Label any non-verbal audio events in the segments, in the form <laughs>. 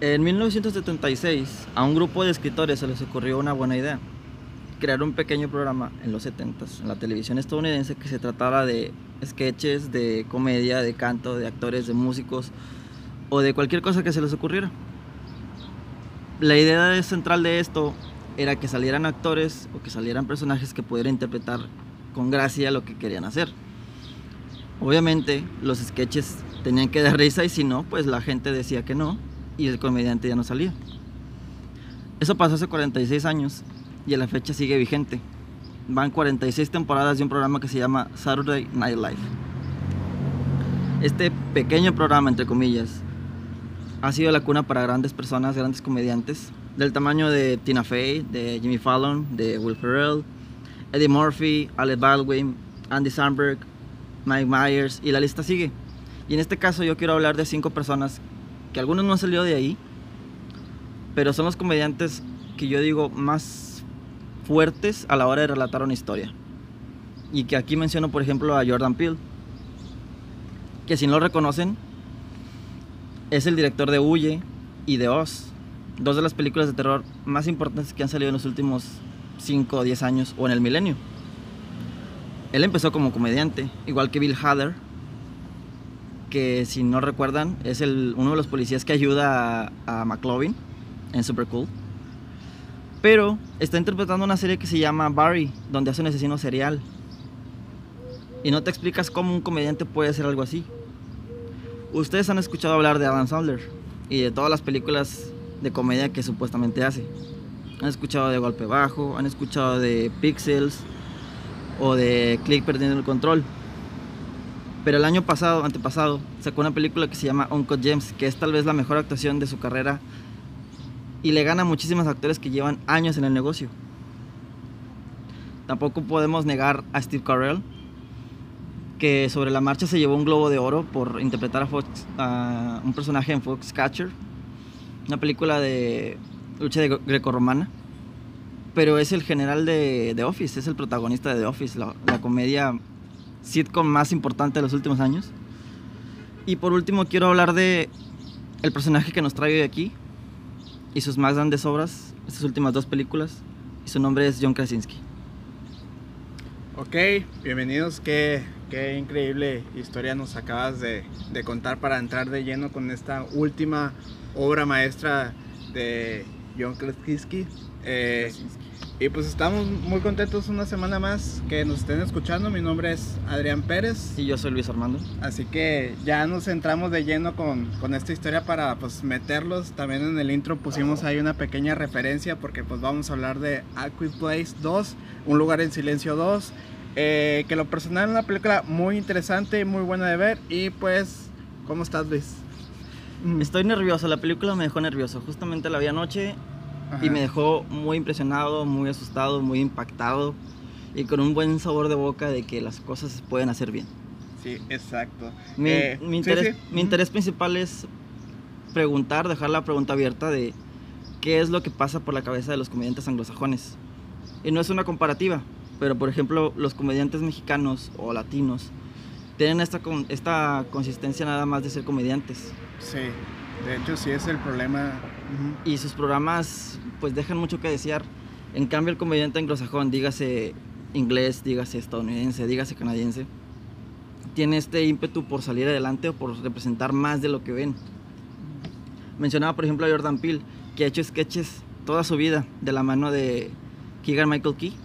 En 1976, a un grupo de escritores se les ocurrió una buena idea. Crear un pequeño programa en los 70s en la televisión estadounidense que se tratara de sketches, de comedia, de canto, de actores, de músicos o de cualquier cosa que se les ocurriera. La idea central de esto era que salieran actores o que salieran personajes que pudieran interpretar con gracia lo que querían hacer. Obviamente los sketches tenían que dar risa y si no, pues la gente decía que no y el comediante ya no salía. Eso pasó hace 46 años y a la fecha sigue vigente. Van 46 temporadas de un programa que se llama Saturday Night Live. Este pequeño programa, entre comillas, ha sido la cuna para grandes personas, grandes comediantes, del tamaño de Tina Fey, de Jimmy Fallon, de Will Ferrell, Eddie Murphy, Alec Baldwin, Andy Samberg, Mike Myers y la lista sigue. Y en este caso yo quiero hablar de cinco personas que algunos no han salido de ahí, pero son los comediantes que yo digo más fuertes a la hora de relatar una historia. Y que aquí menciono, por ejemplo, a Jordan Peele, que si no lo reconocen, es el director de Huye y de Oz, dos de las películas de terror más importantes que han salido en los últimos 5 o 10 años o en el milenio. Él empezó como comediante, igual que Bill Hader, que si no recuerdan es el, uno de los policías que ayuda a, a McLovin en Super Cool. Pero está interpretando una serie que se llama Barry, donde hace un asesino serial. Y no te explicas cómo un comediante puede hacer algo así. Ustedes han escuchado hablar de Adam Sandler y de todas las películas de comedia que supuestamente hace. Han escuchado de Golpe Bajo, han escuchado de Pixels o de Click Perdiendo el Control. Pero el año pasado, antepasado, sacó una película que se llama Uncle James, que es tal vez la mejor actuación de su carrera y le gana a muchísimos actores que llevan años en el negocio. Tampoco podemos negar a Steve Carell, que sobre la marcha se llevó un globo de oro por interpretar a, Fox, a un personaje en Foxcatcher, una película de lucha de grecorromana. Pero es el general de The Office, es el protagonista de The Office, la, comedia sitcom más importante de los últimos años. Y por último quiero hablar de el personaje que nos trae hoy aquí y sus más grandes obras, estas últimas dos películas, y su nombre es John Krasinski. Ok, bienvenidos, qué, qué increíble historia nos acabas de, de contar para entrar de lleno con esta última obra maestra de John Krasinski. Eh, y pues estamos muy contentos una semana más que nos estén escuchando. Mi nombre es Adrián Pérez. Y yo soy Luis Armando. Así que ya nos entramos de lleno con, con esta historia para pues meterlos. También en el intro pusimos ahí una pequeña referencia porque pues vamos a hablar de Aquid Place 2, Un lugar en silencio 2. Eh, que lo personal es una película muy interesante, muy buena de ver. Y pues, ¿cómo estás Luis? Estoy nervioso, la película me dejó nervioso. Justamente la vi anoche y me dejó muy impresionado, muy asustado, muy impactado y con un buen sabor de boca de que las cosas se pueden hacer bien. Sí, exacto. Mi, Eh, mi sí, interés, sí. mi interés principal es preguntar, dejar la pregunta abierta de qué es lo que pasa por la cabeza de los comediantes anglosajones. Y no es una comparativa, pero por ejemplo los comediantes mexicanos o latinos tienen esta, esta consistencia nada más de ser comediantes. Sí, de hecho sí es el problema. Y sus programas pues dejan mucho que desear. En cambio el comediante anglosajón, dígase inglés, dígase estadounidense, dígase canadiense, tiene este ímpetu por salir adelante o por representar más de lo que ven. Mencionaba por ejemplo a Jordan Peele, que ha hecho sketches toda su vida de la mano de Keegan Michael Key,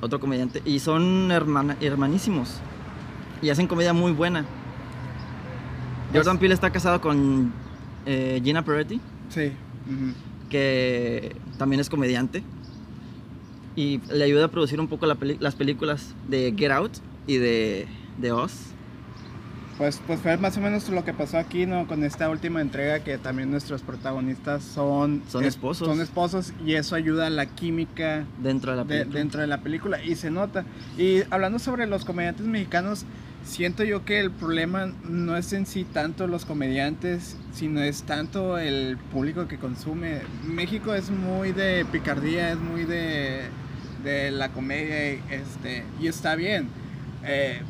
otro comediante, y son hermana- hermanísimos y hacen comedia muy buena. Jordan Peele está casado con eh, Gina Peretti, Sí. que también es comediante y le ayuda a producir un poco la las películas de Get Out y de, de Oz. Pues, pues fue más o menos lo que pasó aquí, ¿no? Con esta última entrega que también nuestros protagonistas son... Son esposos. Son esposos y eso ayuda a la química Dentro de la de- película. dentro de la película y se nota. Y hablando sobre los comediantes mexicanos, siento yo que el problema no es en sí tanto los comediantes, sino es tanto el público que consume. México es muy de picardía, es muy de, de la comedia y, este, y está bien. Eh,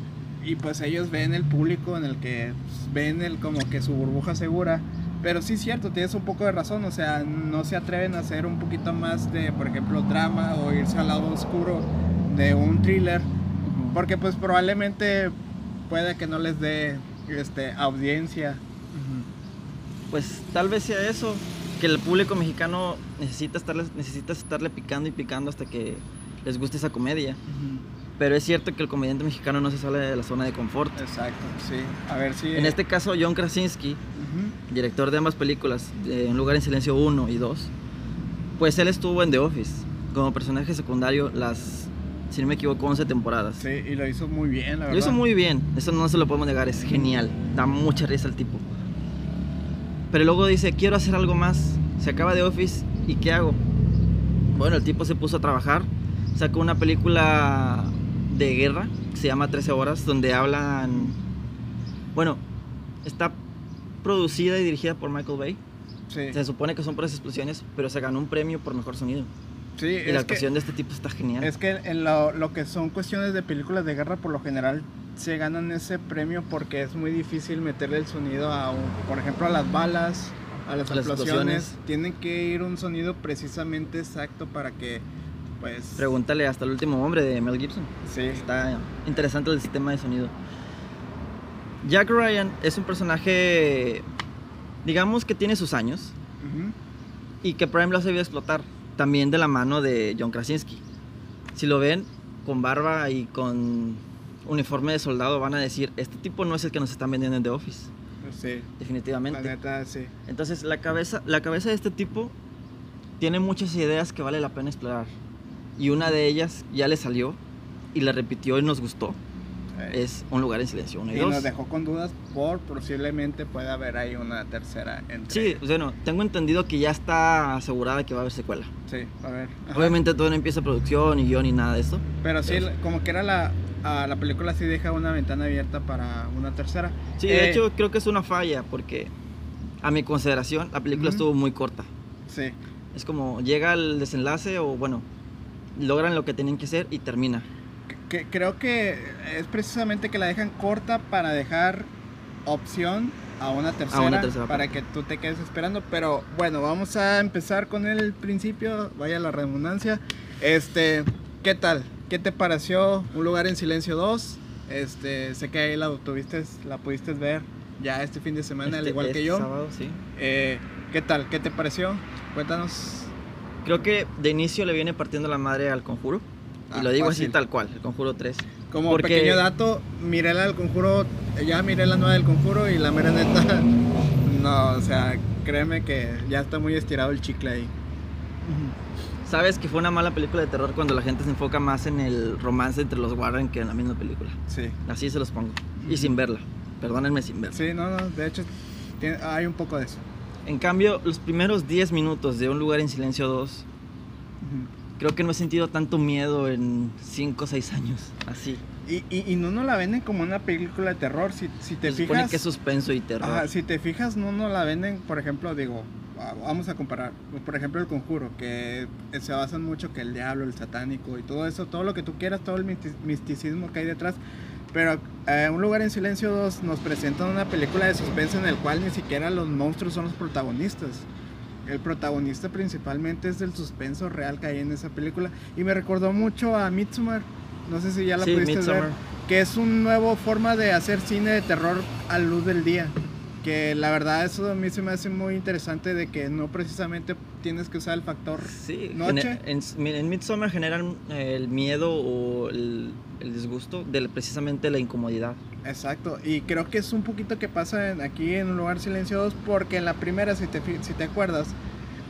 y pues ellos ven el público en el que pues, ven el, como que su burbuja segura. Pero sí es cierto, tienes un poco de razón, o sea, no se atreven a hacer un poquito más de, por ejemplo, drama o irse al lado oscuro de un thriller, porque pues probablemente puede que no les dé este, audiencia. Pues tal vez sea eso, que el público mexicano necesita estarle, necesita estarle picando y picando hasta que les guste esa comedia. Pero es cierto que el comediante mexicano no se sale de la zona de confort. Exacto, sí. A ver si... En este caso, John Krasinski, director de ambas películas, de Un lugar en silencio 1 y 2, pues él estuvo en The Office como personaje secundario las, si no me equivoco, 11 temporadas. Sí, y lo hizo muy bien, la verdad. Lo hizo muy bien, eso no se lo podemos negar, es genial, da mucha risa al tipo. Pero luego dice, quiero hacer algo más, se acaba de Office y ¿qué hago? Bueno, el tipo se puso a trabajar, sacó una película de guerra que se llama 13 horas, donde hablan, bueno, está producida y dirigida por Michael Bay. Sí, Se supone que son por explosiones, pero se ganó un premio por mejor sonido. Sí Y la que, actuación de este tipo está genial. es que en lo, lo que son cuestiones de películas de guerra, por lo general se ganan ese premio porque es muy difícil meterle el sonido a, un- por ejemplo, a las balas, a las, A las explosiones. Tienen que ir un sonido precisamente exacto para que, pues... Pregúntale hasta el último hombre de Mel Gibson. Sí, Está interesante el sistema de sonido. Jack Ryan es un personaje, digamos que tiene sus años y que Prime lo ha sabido explotar, también de la mano de John Krasinski. Si lo ven con barba y con uniforme de soldado, van a decir, este tipo no es el que nos están vendiendo en The Office, sí, la definitivamente. neta, sí. Entonces la cabeza, la cabeza de este tipo tiene muchas ideas que vale la pena explorar. Y una de ellas ya le salió y la repitió y nos gustó. Es un lugar en silencio, uno y, y dos. nos dejó con dudas por posiblemente pueda haber ahí una tercera Sí, entrega. bueno, tengo entendido que ya está asegurada que va a haber secuela. Sí, a ver. ajá. Obviamente todavía no empieza producción y guion ni nada de eso. Pero sí, Pero- como que era la, a la película sí deja una ventana abierta para una tercera. Sí, de Eh, hecho creo que es una falla porque a mi consideración la película Ujú. estuvo muy corta. Sí, Es como llega al desenlace o bueno, logran lo que tienen que hacer y termina. Que, creo que es precisamente que la dejan corta para dejar opción a una tercera, tercera para parte. que tú te quedes esperando. Pero bueno, vamos a empezar con el principio, vaya la redundancia. Este, ¿qué tal? ¿Qué te pareció Un lugar en silencio 2? Este, sé que ahí la tuviste, la pudiste ver ya este fin de semana, al Este- igual que este yo. sábado, sí. Eh, ¿Qué tal? ¿Qué te pareció? Cuéntanos. Creo que de inicio le viene partiendo la madre al conjuro. Y Ah, lo digo fácil. así tal cual, el conjuro 3. Como Porque- pequeño dato, miré la del conjuro, ya miré la nueva del conjuro y la mera neta, <laughs> no, o sea, créeme que ya está muy estirado el chicle ahí. Sabes que fue una mala película de terror cuando la gente se enfoca más en el romance entre los Warren que en la misma película. Sí, Así se los pongo. Y sin verla. Perdónenme sin verla. sí, no, no, de hecho, tiene- hay un poco de eso. En cambio, los primeros 10 minutos de Un lugar en silencio 2, creo que no he sentido tanto miedo en 5 o 6 años. Así. Y, y, y no nos la venden como una película de terror, si, si te Se supone fijas... que es suspenso y terror. Ajá, si te fijas, no nos la venden, por ejemplo, digo, va- vamos a comparar, por ejemplo, el conjuro, que se basan mucho que el diablo, el satánico y todo eso, todo lo que tú quieras, todo el misti- misticismo que hay detrás. Pero eh, Un lugar en silencio 2 nos presentan una película de suspenso en el cual ni siquiera los monstruos son los protagonistas. El protagonista principalmente es del suspenso real que hay en esa película. Y me recordó mucho a Midsommar. No sé si ya la Sí, pudiste Midsommar. ver. Que es una nueva forma de hacer cine de terror a luz del día. Que la verdad eso a mí se me hace muy interesante de que no precisamente tienes que usar el factor Sí, noche. gene- en, en Midsommar generan el miedo o el, el disgusto de precisamente la incomodidad. Exacto, y creo que es un poquito que pasa en- aquí en un lugar silencio 2 porque en la primera, si te, si te acuerdas,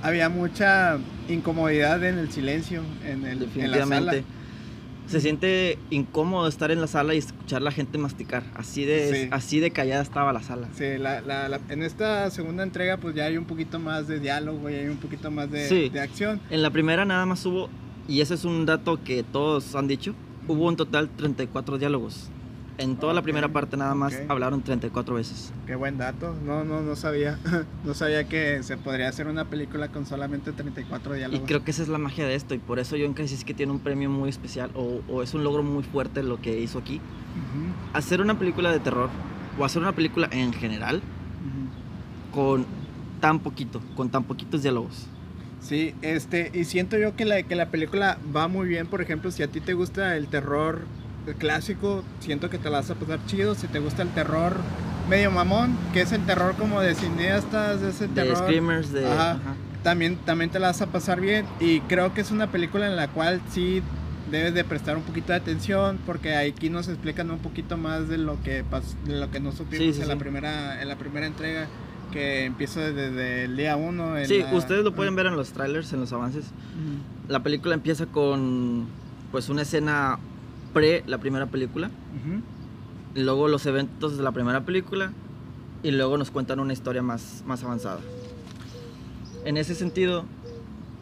había mucha incomodidad en el silencio, en, el, en la sala. Definitivamente. Se siente incómodo estar en la sala y escuchar la gente masticar. Así de, Sí. así de callada estaba la sala. Sí, la, la- la- en esta segunda entrega pues ya hay un poquito más de diálogo y hay un poquito más de, Sí. de acción. En la primera nada más hubo, y ese es un dato que todos han dicho, hubo en total 34 diálogos. En toda la primera parte nada más ok. hablaron 34 veces. Qué buen dato. No, no, no sabía. <laughs> no sabía que se podría hacer una película con solamente 34 Y diálogos. creo que esa es la magia de esto y por eso John Krasinski tiene un premio muy especial o, o es un logro muy fuerte lo que hizo aquí. Ujú, Hacer una película de terror o hacer una película en general ujú. con tan poquito, con tan poquitos diálogos. Sí, este, y siento yo que la, que la película va muy bien, por ejemplo, si a ti te gusta el terror clásico, siento que te la vas a pasar chido, si te gusta el terror medio mamón, que es el terror como de cineastas, de ese De terror, screamers, de... Ajá. ajá. también, también te la vas a pasar bien, y creo que es una película en la cual sí debes de prestar un poquito de atención, porque aquí nos explican un poquito más de lo que, pas- de lo que no supimos Sí, sí, en, la sí. primera, en la primera entrega, que empieza desde el día uno. en Sí, la- ustedes lo pueden ver en los trailers, en los avances. Ujú. La película empieza con pues una escena pre la primera película, Ujú. y luego los eventos de la primera película y luego nos cuentan una historia más, más avanzada. En ese sentido,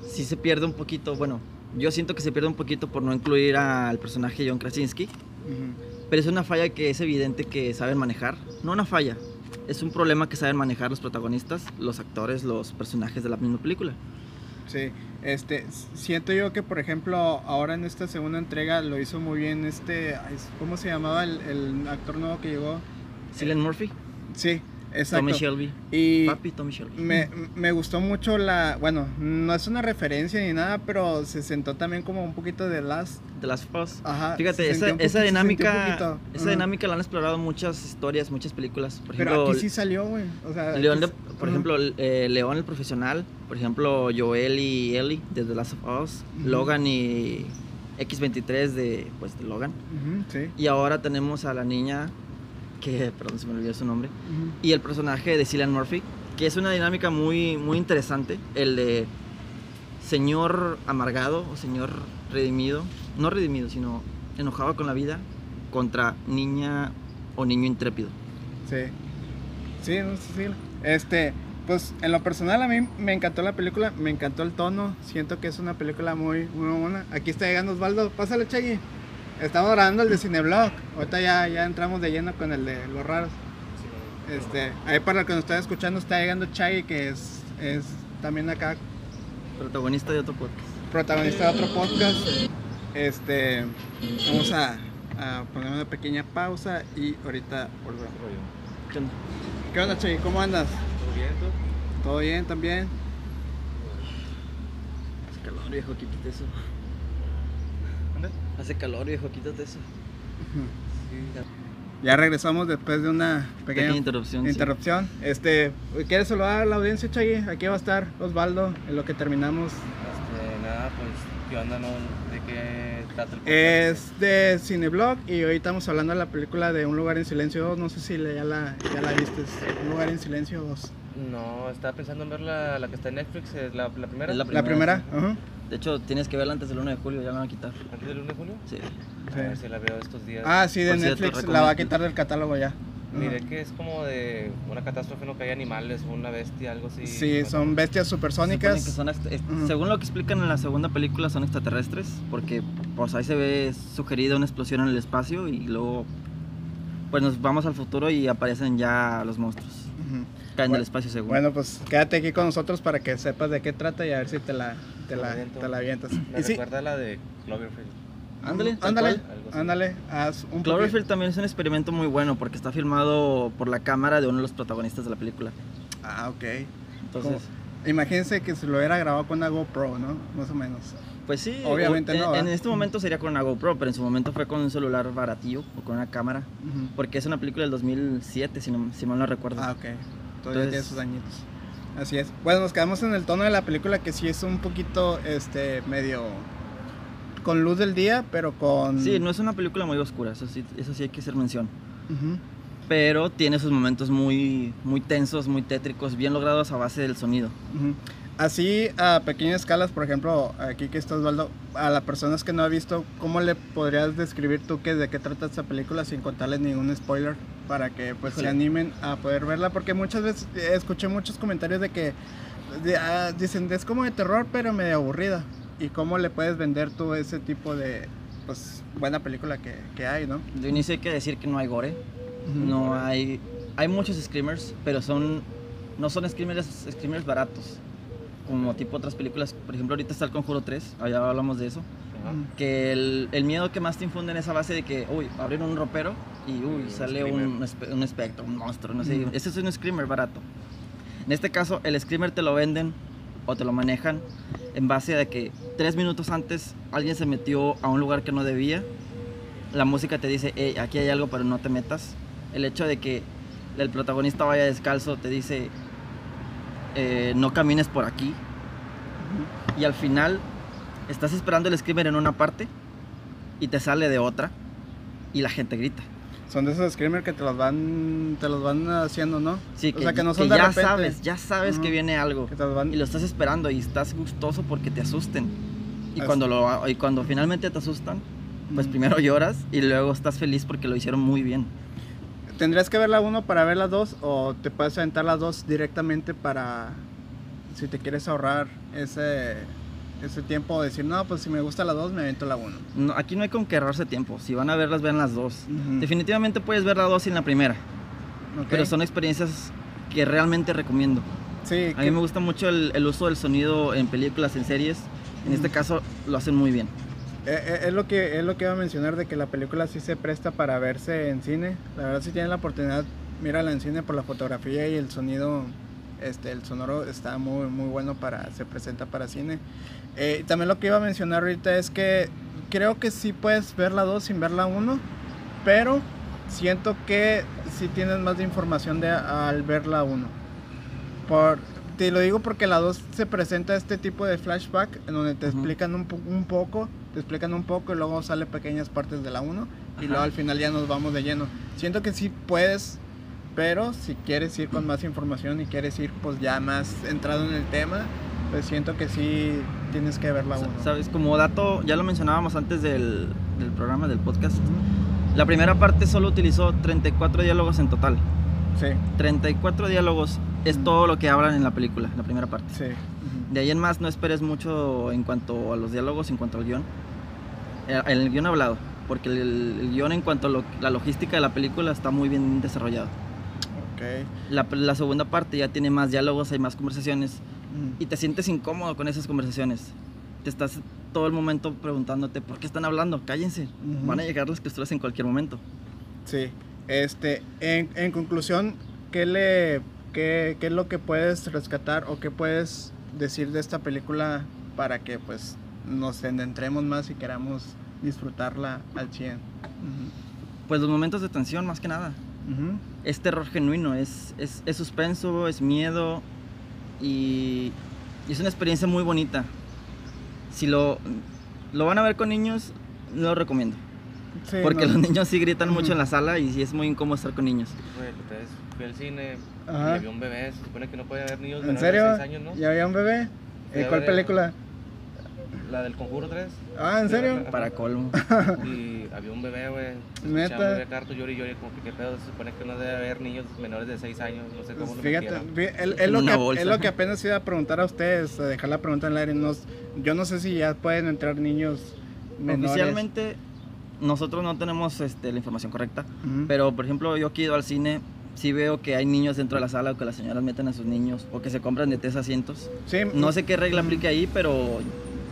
sí se pierde un poquito, bueno, yo siento que se pierde un poquito por no incluir al personaje John Krasinski, Ujú. pero es una falla que es evidente que saben manejar, no una falla, es un problema que saben manejar los protagonistas, los actores, los personajes de la misma película. Sí, este, siento yo que por ejemplo ahora en esta segunda entrega lo hizo muy bien este, ¿cómo se llamaba el, el actor nuevo que llegó? Cillian Murphy, Sí, exacto. Tommy Shelby, Y papi Tommy Shelby. me, me gustó mucho la, bueno, no es una referencia ni nada, pero se sentó también como un poquito de Last. de las Us. Ajá. Fíjate, esa, esa dinámica, esa dinámica la han explorado muchas historias, muchas películas. Por Pero aquí sí salió, güey. O sea, León, de- aquí- por ejemplo, eh, León el profesional, por ejemplo, Joel y Ellie de The Last of Us. Logan y X23 de, pues, de Logan. Sí. Y ahora tenemos a la niña, que, perdón, se me olvidó su nombre, y el personaje de Cillian Murphy, que es una dinámica muy, muy interesante, el de señor amargado o señor redimido, no redimido, sino enojado con la vida contra niña o niño intrépido. Sí. Sí, no sé si. Este, pues en lo personal a mí me encantó la película, me encantó el tono, siento que es una película muy, muy buena. Aquí está llegando Osvaldo, pásale Chagui. Estamos grabando el de Cineblog, ahorita ya, ya entramos de lleno con el de los raros. Este, ahí para los que nos están escuchando está llegando Chagui que es, es también acá Protagonista de otro podcast. protagonista de otro podcast. Este, vamos a, a poner una pequeña pausa y ahorita volvemos. ¿Qué onda? ¿Qué onda? ¿Cómo andas? ¿Todo bien, tú? ¿Todo bien también? Hace calor, viejo, quítate eso. ¿Dónde? Hace calor, viejo, quítate eso. Ya regresamos después de una pequeña, Pequeña interrupción. sí. interrupción. Este, ¿quieres saludar a la audiencia, Chagui? Aquí va a estar Osvaldo en lo que terminamos. Este, nada, pues, ¿qué onda? No? ¿De qué trata el podcast? Es de Cineblog y ahorita estamos hablando de la película de Un lugar en silencio 2. No sé si ya la, ya la viste. Un lugar en silencio 2. No, estaba pensando en ver la, la que está en Netflix, la, la primera. Es la La primera. sí. ajá. De hecho, tienes que verla antes del 1 de julio, ya la van a quitar. ¿Antes del 1 de julio? Sí. A ver si la veo estos días. Ah, sí, de Netflix. La va a quitar del catálogo ya. Miré que es como de una catástrofe, no que hay animales, una bestia, algo así. Sí, son bestias Se supersónicas. que son. Según lo que explican en la segunda película, son extraterrestres, porque pues ahí se ve sugerida una explosión en el espacio y luego pues nos vamos al futuro y aparecen ya los monstruos. Caen Bueno, del espacio según. Bueno, pues quédate aquí con nosotros para que sepas de qué trata y a ver si te la, te la, te la avientas. Me Y sí, recuerda a la de Cloverfield. ándale, ándale, ándale, haz un Cloverfield también es un experimento muy bueno porque está filmado por la cámara de uno de los protagonistas de la película. Ah, ok. Entonces, Imagínense que se lo hubiera grabado con una GoPro, ¿no? Más o menos. pues sí, Obviamente o- en, no, en este momento sería con una GoPro, pero en su momento fue con un celular baratillo o con una cámara, Ujú. porque es una película del 2007, si, no, si mal no recuerdo. Ah, ok. Todavía Entonces- tiene sus añitos. Así es. Bueno, nos quedamos en el tono de la película que sí es un poquito, este, medio con luz del día, pero con... Sí, no es una película muy oscura, eso sí, eso sí hay que hacer mención. Ujú. Pero tiene sus momentos muy, muy tensos, muy tétricos, bien logrados a base del sonido. Ujú. Así a pequeñas escalas, por ejemplo, aquí que está Osvaldo, a las personas que no ha visto, ¿cómo le podrías describir tú que de qué trata esta película sin contarles ningún spoiler para que pues se Híjole. animen a poder verla? Porque muchas veces eh, escuché muchos comentarios de que de- ah, dicen es como de terror pero medio aburrida. ¿Y cómo le puedes vender tú ese tipo de, pues, buena película que, que hay, ¿no? De inicio hay que decir que no hay gore. No hay. Hay muchos screamers, pero son. No son screamers, screamers baratos. Como tipo otras películas. Por ejemplo, ahorita está el Conjuro 3. Allá hablamos de eso. Que el, el miedo que más te infunde en esa base de que, uy, abrir un ropero y uy, sale un, un espectro, un monstruo, no sé. Ujú. Ese es un screamer barato. En este caso, el screamer te lo venden o te lo manejan en base a que tres minutos antes alguien se metió a un lugar que no debía. La música te dice, hey, aquí hay algo, pero no te metas. El hecho de que el protagonista vaya descalzo te dice, eh, no camines por aquí. Y al final estás esperando el screamer en una parte y te sale de otra y la gente grita. Son de esos screamers que te los van, te los van haciendo, ¿no? Sí, o que, sea, que no son que de ya repente. sabes, ya sabes que viene algo Que te los van... y lo estás esperando y estás gustoso porque te asusten. Y Así. cuando, lo, y cuando finalmente te asustan, pues primero lloras y luego estás feliz porque lo hicieron muy bien. ¿Tendrías que ver la 1 para ver las dos o te puedes aventar las dos directamente para si te quieres ahorrar ese, ese tiempo de decir, no, pues si me gusta la 2 me avento la 1? No, aquí no hay con que ahorrarse tiempo. Si van a verlas, vean las dos. Ujú. Definitivamente puedes ver la dos sin la primera, Ok. pero son experiencias que realmente recomiendo. Sí, A mí que- me gusta mucho el, el uso del sonido en películas, en series. En este Ujú. caso lo hacen muy bien. eh, eh, es, lo que, es lo que iba a mencionar de que la película sí se presta para verse en cine. La verdad, si tienen la oportunidad, mírala en cine por la fotografía y el sonido, este, el sonoro está muy, muy bueno para, se presenta para cine. Eh, también lo que iba a mencionar ahorita es que creo que sí puedes ver la 2 sin ver la 1, pero siento que sí tienes más de información de, al ver la 1. Por, te lo digo porque la 2 se presenta este tipo de flashback en donde te Ujú. explican un, po- un poco, te explican un poco y luego sale pequeñas partes de la 1 y luego al final ya nos vamos de lleno. Siento que sí puedes, pero si quieres ir con más información y quieres ir pues ya más entrado en el tema, pues siento que sí tienes que ver la 1. Sabes, como dato, ya lo mencionábamos antes del, del programa, del podcast. La primera parte solo utilizó 34 diálogos en total. Sí, 34 diálogos es Mm. todo lo que hablan en la película, la primera parte. sí. De ahí en más no esperes mucho en cuanto a los diálogos, en cuanto al guion. El, el guion hablado, porque el, el guion en cuanto a lo- la logística de la película está muy bien desarrollado. Ok. La, la segunda parte ya tiene más diálogos, hay más conversaciones Mm. y te sientes incómodo con esas conversaciones. Te estás todo el momento preguntándote por qué están hablando, cállense. Van a llegar las costuras en cualquier momento. Sí, este, en, en conclusión, ¿qué, le, qué, qué es lo que puedes rescatar o qué puedes decir de esta película para que pues nos entremos más y queramos disfrutarla al 100? Ujú, Pues los momentos de tensión, más que nada. Es terror genuino, es, es, es suspenso, es miedo y, y es una experiencia muy bonita. Si lo, lo van a ver con niños, no lo recomiendo. Sí, Porque no. los niños sí gritan mucho en la sala y sí es muy incómodo estar con niños. Fui al cine Ajá. y había un bebé. Se supone que no puede haber niños ¿En serio? de 6 años, ¿no? ¿Ya había un bebé? ¿Y cuál película? La del Conjuro 3. Ah, ¿en serio? Para colmo. <laughs> Y había un bebé, güey. ¿Neta? carto, llori, llori, como que qué pedo. Se supone que no debe haber niños menores de 6 años. No sé cómo lo Fíjate, es, lo una que, bolsa. es lo que apenas iba a preguntar a ustedes, a dejar la pregunta en el aire. Nos- yo no sé si ya pueden entrar niños menores. Oficialmente nosotros no tenemos este, la información correcta, Ujú. pero por ejemplo yo que he ido al cine, sí veo que hay niños dentro de la sala o que las señoras meten a sus niños o que se compran de tres asientos. Sí, No sé qué regla Mm. aplica ahí, pero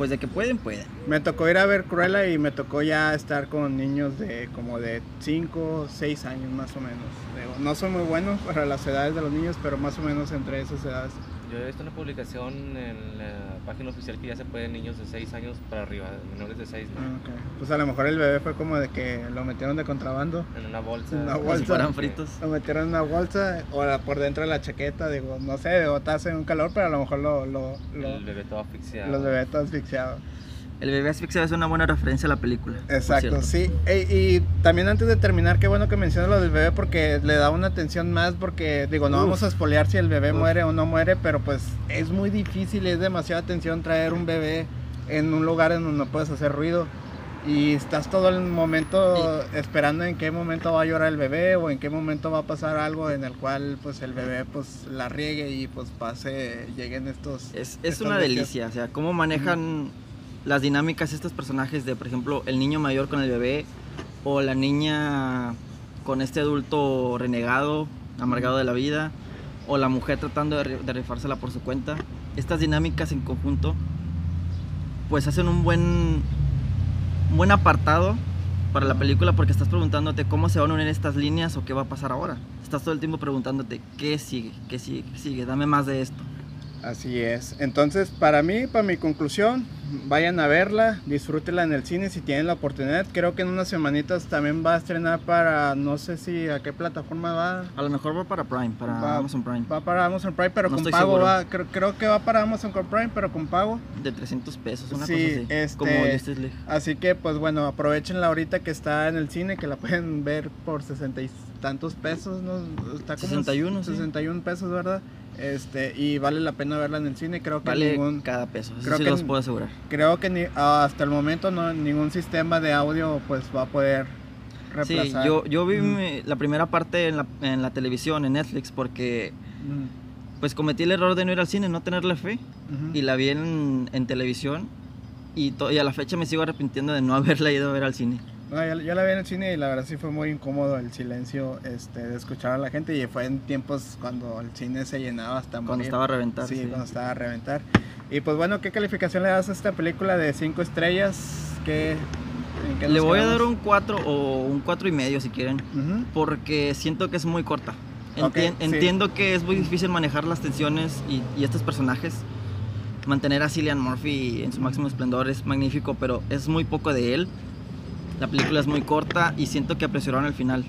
pues de que pueden, pueden. Me tocó ir a ver Cruella y me tocó ya estar con niños de como de 5, 6 años más o menos. No soy muy bueno para las edades de los niños, pero más o menos entre esas edades. Yo he visto una publicación en la página oficial que ya se pueden niños de 6 años para arriba, menores de 6, Ah, ok. Pues a lo mejor el bebé fue como de que lo metieron de contrabando. en una bolsa. Una Como bolsa. si fritos. Lo metieron en una bolsa o la- por dentro de la chaqueta, digo, no sé, digo, está hace un calor, pero a lo mejor lo, lo, lo- El bebé todo asfixiado. los bebés todo asfixiados. El bebé asfixiado es una buena referencia a la película. Exacto, sí. E- y también antes de terminar, qué bueno que mencionas lo del bebé porque le da una atención más porque, digo, no Uf. vamos a espolear si el bebé Uf. muere o no muere, pero pues es muy difícil, es demasiada atención traer un bebé en un lugar en donde no puedes hacer ruido. Y estás todo el momento esperando en qué momento va a llorar el bebé o en qué momento va a pasar algo en el cual pues el bebé pues la riegue y pues pase, lleguen estos... Es, es una delicia, o sea, cómo manejan las dinámicas de estos personajes de, por ejemplo, el niño mayor con el bebé o la niña con este adulto renegado, amargado de la vida, o la mujer tratando de, de rifársela por su cuenta. Estas dinámicas en conjunto pues hacen un buen, un buen apartado para la película porque estás preguntándote cómo se van a unir estas líneas o qué va a pasar ahora. Estás todo el tiempo preguntándote qué sigue, qué sigue, qué sigue, dame más de esto. Así es. Entonces, para mí, para mi conclusión, vayan a verla, disfrútenla en el cine si tienen la oportunidad. Creo que en unas semanitas también va a estrenar para, no sé si a qué plataforma va. A lo mejor va para Prime, para Va- Amazon Prime. Va para Amazon Prime, pero No con pago seguro. va. Creo, creo que va para Amazon con Prime, pero con pago. De 300 pesos, una Sí, cosa así. este- Como Justice League. Así que, pues bueno, aprovechenla ahorita que está en el cine, que la <laughs> pueden ver por sesenta y tantos pesos, ¿no? Está como 61, sí. 61 pesos, ¿verdad? Este, y vale la pena verla en el cine, creo que Vale ningún, cada peso, eso creo sí que los puedo asegurar. creo que ni, hasta el momento no ningún sistema de audio pues va a poder Sí, reemplazar. yo, yo vi mi- la primera parte en la, en la televisión, en Netflix, porque pues cometí el error de no ir al cine, no tenerle fe. Y la vi en, en televisión y, to- y a la fecha me sigo arrepintiendo de no <laughs> haberla ido a ver al cine. No, yo, yo la vi en el cine y la verdad sí fue muy incómodo el silencio este, de escuchar a la gente y fue en tiempos cuando el cine se llenaba hasta Cuando morir. estaba a reventar. Sí, sí. cuando estaba a reventar. Y pues bueno, ¿qué calificación le das a esta película de 5 estrellas? ¿Qué, qué Le voy a quedamos? dar un 4 o un 4 y medio si quieren, Ujú. porque siento que es muy corta. Ok, Entien- sí. Entiendo que es muy difícil manejar las tensiones y, y estos personajes. Mantener a Cillian Murphy en su máximo esplendor es magnífico, pero es muy poco de él. La película es muy corta y siento que apresuraron el final.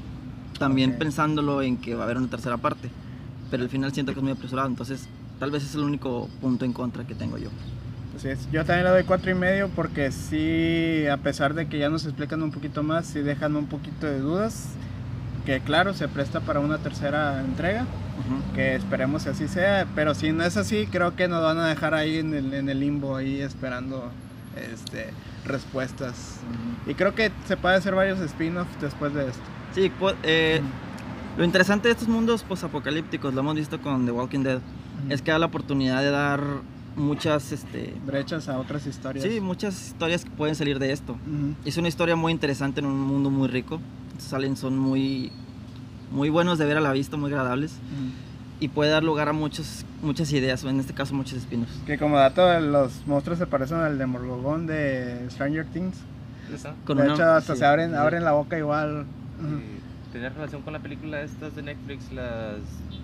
También Ok. pensándolo en que va a haber una tercera parte. Pero el final siento que es muy apresurado, entonces tal vez es el único punto en contra que tengo yo. Así es. Yo también le doy cuatro y medio porque sí, a pesar de que ya nos explican un poquito más, sí dejan un poquito de dudas. Que claro, se presta para una tercera entrega, Ujú. que esperemos que así sea. Pero si no es así, creo que nos van a dejar ahí en el, en el limbo, ahí esperando este, respuestas. Y creo que se puede hacer varios spin-offs después de esto. Sí, pu- eh, lo interesante de estos mundos posapocalípticos, lo hemos visto con The Walking Dead, es que da la oportunidad de dar muchas, este, brechas a otras historias. sí, muchas historias que pueden salir de esto. Es una historia muy interesante en un mundo muy rico. Aliens son muy, muy buenos de ver a la vista, muy agradables. Y puede dar lugar a muchos, muchas ideas, o en este caso muchos espinos. Que como dato, los monstruos se parecen al de Morgogón de Stranger Things. ¿Esa? Con de una- hecho, hasta sí, se abren, sí. abren la boca igual. ¿Tenía relación con la película estas de Netflix, las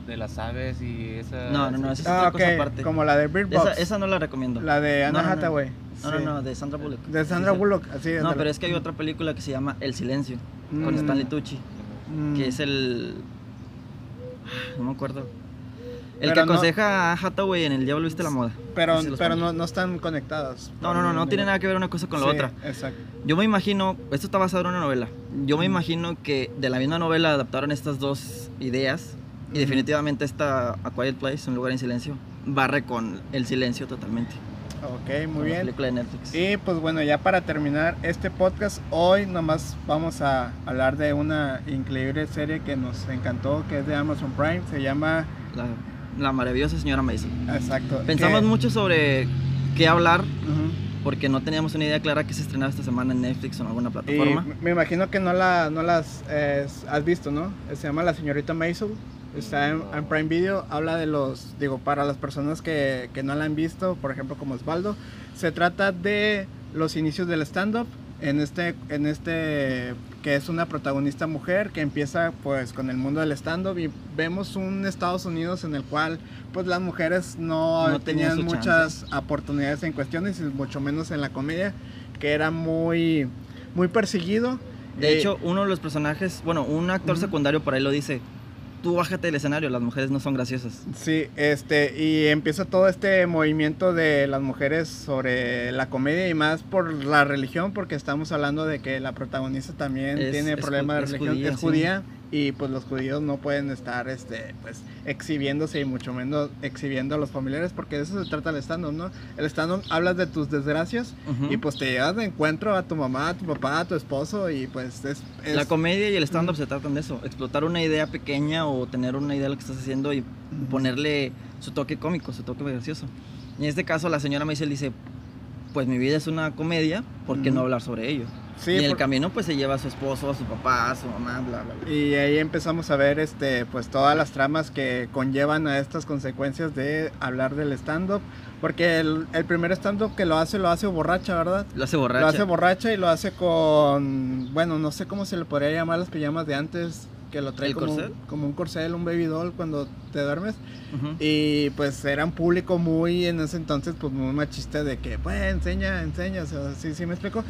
de las aves y esa? No, no, no, esa es Ah, otra ok, cosa aparte. como la de Bird Box. Esa, esa no la recomiendo. La de Anna No, no, no. Hathaway. No, sí. no, no, de Sandra Bullock. De Sandra Sí, sí. Bullock, así No, pero es que hay otra película que se llama El Silencio, con Mm. Stanley Tucci, Mm. que es el... No me acuerdo. El Pero que aconseja a Hathaway en El Diablo Viste la Moda. Pero, pero no, no están conectadas. No, no, no, no tiene nada que ver una cosa con la Sí, otra. Exacto. Yo me imagino, esto está basado en una novela, yo me imagino que de la misma novela adaptaron estas dos ideas y definitivamente esta A Quiet Place, Un lugar en silencio, barre con el silencio totalmente. Ok, muy la bien. película de Netflix. Y pues bueno, ya para terminar este podcast, hoy nomás vamos a hablar de una increíble serie que nos encantó, que es de Amazon Prime, se llama... La, la maravillosa señora Mason. Exacto. Pensamos mucho sobre qué hablar porque no teníamos una idea clara que se estrenaba esta semana en Netflix o en alguna Y plataforma. me imagino que no, la, no las eh, has visto, ¿no? Se llama La Señorita Maisel. Está en, en Prime Video. Habla de los, digo, para las personas que, que no la han visto, por ejemplo, como Osvaldo. Se trata de los inicios del stand-up. En este, en este, que es una protagonista mujer que empieza pues con el mundo del stand-up y vemos un Estados Unidos en el cual pues las mujeres no, No tenían muchas oportunidades en cuestiones y mucho menos en la comedia que era muy muy perseguido. De Eh, hecho, uno de los personajes, bueno, un actor secundario por ahí lo dice, tú bájate del escenario, las mujeres no son graciosas. Sí, este, y empieza todo este movimiento de las mujeres sobre la comedia y más por la religión, porque estamos hablando de que la protagonista también Es- tiene es problemas de es religión, judía, es sí. judía, y pues los judíos no pueden estar, este, pues, exhibiéndose y mucho menos exhibiendo a los familiares, porque de eso se trata el stand-up, ¿no? El stand-up hablas de tus desgracias y pues te llevas de encuentro a tu mamá, a tu papá, a tu esposo y pues es... es- La comedia y el stand-up se tratan de eso, explotar una idea pequeña o tener una idea de lo que estás haciendo y ponerle su toque cómico, su toque gracioso. Y en este caso la señora Maisel dice, pues mi vida es una comedia, ¿por qué no hablar sobre ello? Sí, y en el por- camino pues se lleva a su esposo, a su papá, a su mamá, bla, bla, bla. Y ahí empezamos a ver este pues todas las tramas que conllevan a estas consecuencias de hablar del stand-up. Porque el, el primer stand-up que lo hace, lo hace borracha, ¿verdad? Lo hace borracha. Lo hace borracha y lo hace con, bueno, no sé cómo se le podría llamar las pijamas de antes, que lo trae ¿El como, como un corcel, un baby doll cuando te duermes. Ujú. Y pues era un público muy, en ese entonces, pues muy machista de que, pues, enseña, enseña, o sea, sí, sí me explico.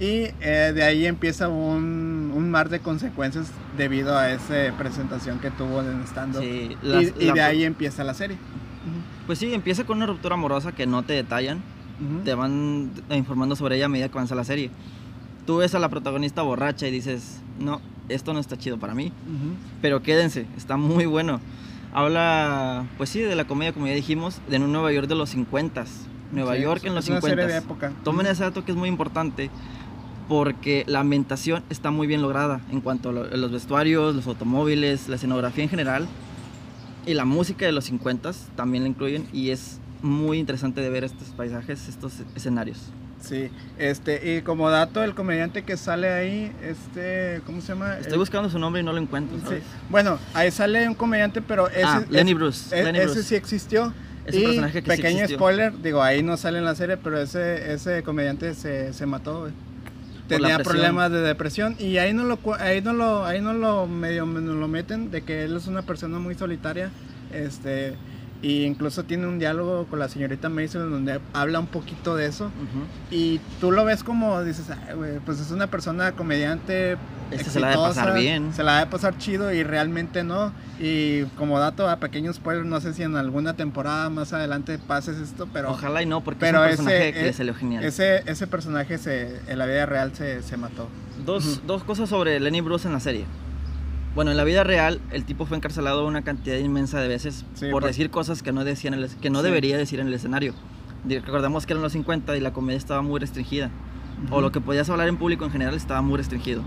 Y eh, de ahí empieza un, un mar de consecuencias debido a esa presentación que tuvo en stand-up. Sí, y y de ahí empieza la serie. Pues sí, empieza con una ruptura amorosa que no te detallan, Ujú. te van informando sobre ella a medida que avanza la serie. Tú ves a la protagonista borracha y dices, no, esto no está chido para mí. Ujú. Pero quédense, está muy bueno. Habla, pues sí, de la comedia, como ya dijimos, de un Nueva York de los 50 Nueva Sí, York en los es una 50 serie de época. Tomen ese dato que es muy importante porque la ambientación está muy bien lograda en cuanto a, lo- a los vestuarios, los automóviles, la escenografía en general y la música de los 50 también la incluyen y es muy interesante de ver estos paisajes, estos escenarios. Sí, este, y como dato, el comediante que sale ahí, este, ¿cómo se llama? Estoy El- buscando su nombre y no lo encuentro, Sí. ¿sabes? Bruce. Bueno, ahí sale un comediante, pero ese, Ah, Lenny es- Bruce, e- Lenny ese Bruce. sí existió. Es un personaje que sí pequeño existió. spoiler, digo, ahí no sale en la serie, pero ese, ese comediante se, se mató, güey. Tenía problemas de depresión y ahí no lo ahí no lo ahí no lo medio me- nos lo meten de que él es una persona muy solitaria, este y incluso tiene un diálogo con la señorita Mason donde habla un poquito de eso Ujú. y tú lo ves como dices, "Ay, güey, pues es una persona comediante Este se la ha de pasar bien. Se la ha de pasar chido y realmente no. Y como dato a pequeño spoiler, no sé si en alguna temporada más adelante pases esto, pero Ojalá y no, porque pero es un personaje ese- que se le genial. ese, ese personaje se, en la vida real se, se mató. Dos, Ujú. dos cosas sobre Lenny Bruce en la serie. Bueno, en la vida real, el tipo fue encarcelado una cantidad inmensa de veces Sí, por por- decir cosas que no, decía en el que no Sí. debería decir en el escenario. Recordemos que eran los 50 y la comedia estaba muy restringida. O Ujú. lo que podías hablar en público en general estaba muy restringido.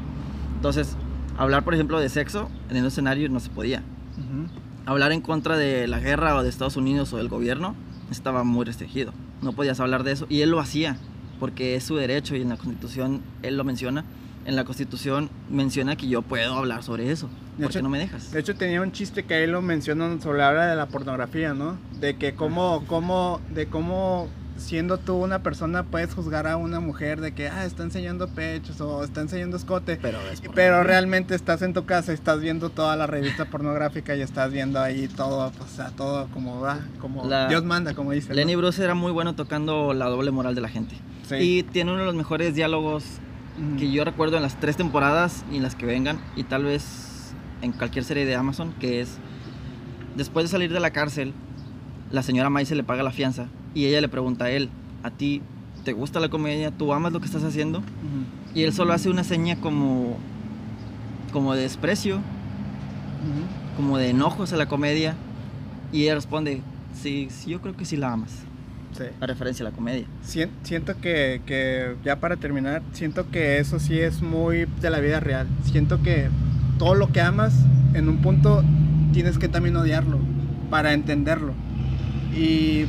Entonces, hablar, por ejemplo, de sexo en el escenario no se podía. Ujú. Hablar en contra de la guerra o de Estados Unidos o del gobierno estaba muy restringido. No podías hablar de eso. Y él lo hacía, porque es su derecho y en la Constitución él lo menciona. En la Constitución menciona que yo puedo hablar sobre eso. De ¿Por qué hecho- no me dejas? De hecho tenía un chiste que ahí lo mencionan sobre la hora de la pornografía, ¿no? De que cómo, cómo, de cómo siendo tú una persona puedes juzgar a una mujer de que ah, está enseñando pechos o está enseñando escote. Pero, es Pero realmente estás en tu casa y estás viendo toda la revista pornográfica y estás viendo ahí todo, o sea, todo como va, como La- Dios manda, como dice. ¿no? Lenny Bruce era muy bueno tocando la doble moral de la gente. Sí. Y tiene uno de los mejores diálogos Que yo recuerdo en las tres temporadas y en las que vengan, y tal vez en cualquier serie de Amazon, que es, después de salir de la cárcel, la señora May se le paga la fianza y ella le pregunta a él, ¿a ti te gusta la comedia? ¿Tú amas lo que estás haciendo? Y él solo hace una seña como, como de desprecio, como de enojo hacia la comedia, y ella responde, sí, sí, yo creo que sí la amas, Sí. a referencia a la comedia. Sien- Siento que, que, ya para terminar, siento que eso sí es muy de la vida real. Siento que todo lo que amas, en un punto tienes que también odiarlo para entenderlo. Y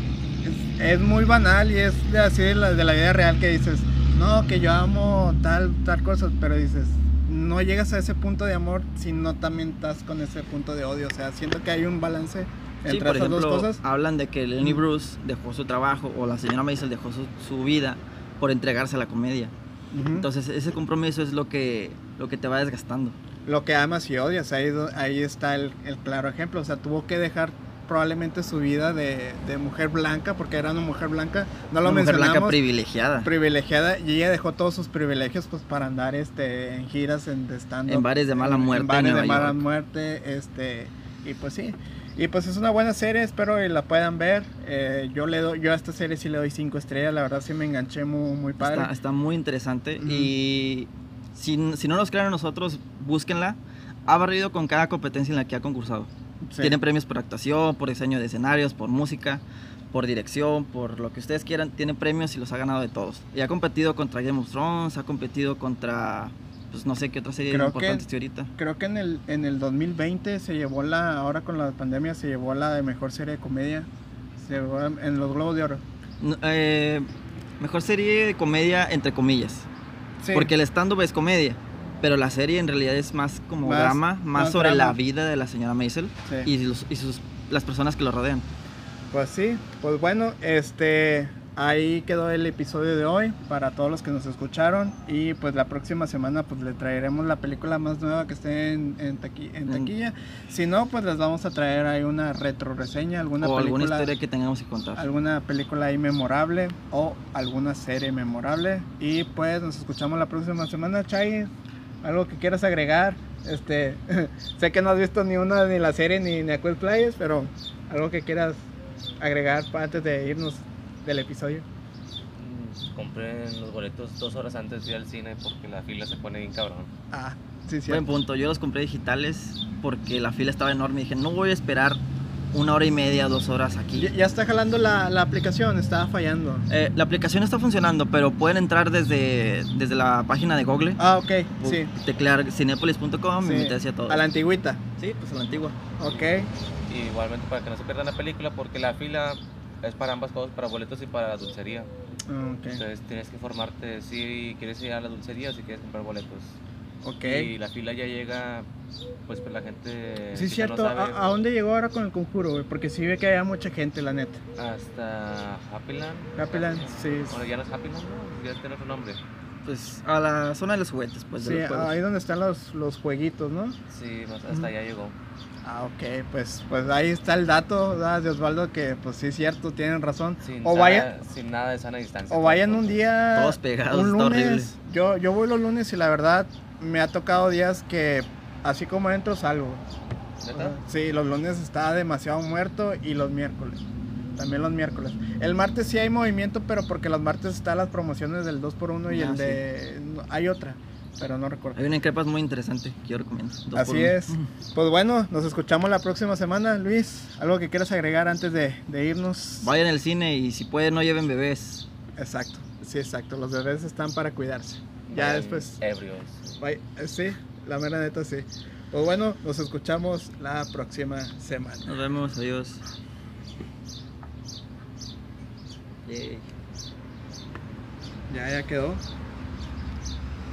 es, es muy banal y es de así de la, de la vida real que dices, no, que yo amo tal, tal cosa, pero dices, no llegas a ese punto de amor si no también estás con ese punto de odio. O sea, siento que hay un balance Sí, por ejemplo, dos cosas. hablan de que Lenny. Bruce dejó su trabajo o la señora Maisel dejó su, su vida por entregarse a la comedia. Ujú. Entonces ese compromiso es lo que, lo que te va desgastando. lo que amas y odias. Ahí, ahí está el, el claro ejemplo. O sea, tuvo que dejar probablemente su vida de, de mujer blanca, porque era una mujer blanca. No lo Una mujer mencionamos. blanca privilegiada. privilegiada y ella dejó todos sus privilegios pues para andar este en giras en de stand En bares de mala muerte en en bares de Nueva mala York. muerte este y pues sí y pues es una buena serie espero que la puedan ver Eh, yo le doy yo a esta serie sí le doy cinco estrellas la verdad sí me enganché muy muy padre Está, está muy interesante Ujú. y si, si no nos crean a nosotros, búsquenla. Ha barrido con cada competencia en la que ha concursado. Sí. Tiene premios por actuación, por diseño de escenarios, por música, por dirección, por lo que ustedes quieran. Tiene premios y los ha ganado de todos. Y ha competido contra Game of Thrones, ha competido contra, pues no sé qué otra serie Creo importante que- ahorita. Creo que en el, en el 2020 se llevó la, ahora con la pandemia se llevó la de mejor serie de comedia. Se llevó en los Globos de Oro. No, eh, Mejor serie de comedia, entre comillas. Sí. Porque el stand-up es comedia. Pero la serie en realidad es más como Más- drama, más, más sobre drama. la vida de la señora Maisel Sí. y, los- y sus, las personas que lo rodean. Pues sí, pues bueno, este ahí quedó el episodio de hoy para todos los que nos escucharon y pues la próxima semana pues le traeremos la película más nueva que esté en, en, taqui- en Mm. taquilla. Si no, pues les vamos a traer ahí una retro reseña, alguna o alguna película, historia que tengamos que contar. alguna película ahí memorable o alguna serie memorable y pues nos escuchamos la próxima semana, Chay. Algo que quieras agregar, este, <laughs> sé que no has visto ni una ni la serie ni ni Aquel Players, pero algo que quieras agregar antes de irnos del episodio. Mm, Compren los boletos dos horas antes de ir al cine porque la fila se pone bien cabrón. Ah, sí, sí. Buen punto. Yo los compré digitales porque la fila estaba enorme y dije, no voy a esperar una hora y media, dos horas aquí. Ya, ya está jalando la, la aplicación, estaba fallando. Eh, la aplicación está funcionando, pero pueden entrar desde, desde la página de Google. Ah, ok, sí. Teclear cinepolis.com sí. y meterse a todo. A la antigüita. Sí, pues a la antigua. Ok. Y igualmente para que no se pierdan la película porque la fila es para ambas cosas, para boletos y para dulcería. Ok. Entonces tienes que informarte si quieres ir a la dulcería o si quieres comprar boletos. Ok. Y la fila ya llega, pues, pues la gente... Sí, es no cierto. sabe, ¿A, a dónde llegó ahora con el conjuro, güey? Porque sí ve que había mucha gente, la neta. Hasta Happyland. Happyland, sí. Bueno, ya no es Happyland, ¿no? Ya tiene otro nombre. Pues a la zona de los juguetes, pues de Sí, los juegos. ahí donde están los, los jueguitos, ¿no? Sí, más hasta allá llegó. Ah, ok, pues, pues ahí está el dato ¿verdad? de Osvaldo que pues sí es cierto, tienen razón. Sin, O sana- vaya- sin nada de sana distancia. O vayan un día, Todos pegados, un lunes. Yo, yo voy los lunes y la verdad me ha tocado días que así como entro salgo. ¿Neta? Sí, los lunes está demasiado muerto y los miércoles. También los miércoles. El martes sí hay movimiento, pero porque los martes están las promociones del 2x1 y Ah, el sí. de... Hay otra, pero no recuerdo. Hay una en crepas muy interesante que yo recomiendo. Así uno. es. Pues bueno, nos escuchamos la próxima semana. Luis, ¿algo que quieras agregar antes de, de irnos? Vayan al cine y si pueden no lleven bebés. Exacto, sí, exacto. Los bebés están para cuidarse. Ya Vayan después... Ebrios. Bye. Sí, la mera neta sí. Pues bueno, nos escuchamos la próxima semana. Nos vemos, adiós. Yay. Ya, ya quedó.